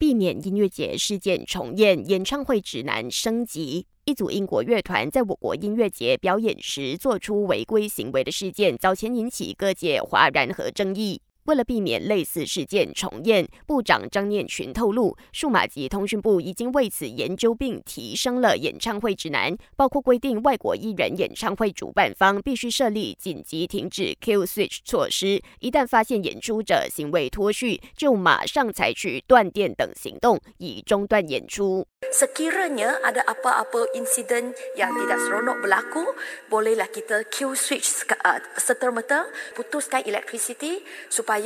避免音乐节事件重演，演唱会指南升级。一组英国乐团在我国音乐节表演时做出违规行为的事件，早前引起各界哗然和争议。为了避免类似事件重演，部长张念群透露，数码及通讯部已经为此研究并提升了演唱会指南，包括规定外国艺人演唱会主办方必须设立紧急停止 Q switch 措施，一旦发现演出者行为脱序，就马上采取断电等行动，以中断演出。Sekiranya ada apa-apa insiden yang tidak seronok berlaku, bolehlah kita Q switch serta-merta, putuskan elektrisiti supaya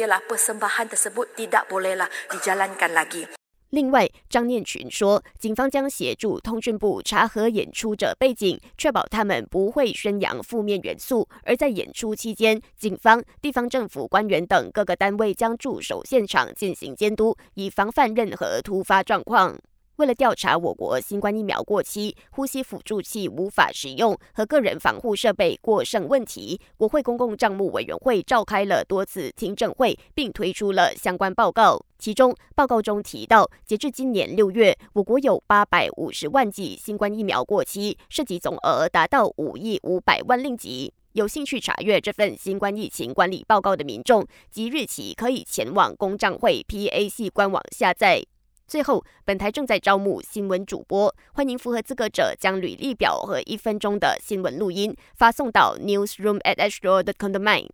另外，张念群说，警方将协助通讯部查核演出者背景，确保他们不会宣扬负面元素。而在演出期间，警方、地方政府官员等各个单位将驻守现场进行监督，以防范任何突发状况。为了调查我国新冠疫苗过期、呼吸辅助器无法使用和个人防护设备过剩问题，国会公共账目委员会召开了多次听证会，并推出了相关报告。其中，报告中提到，截至今年六月，我国有八百五十万剂新冠疫苗过期，涉及总额达到五亿五百万令吉。有兴趣查阅这份新冠疫情管理报告的民众，即日起可以前往公账会 PAC 官网下载。最后，本台正在招募新闻主播，欢迎符合资格者将履历表和一分钟的新闻录音发送到 newsroom at astro dot com 的 m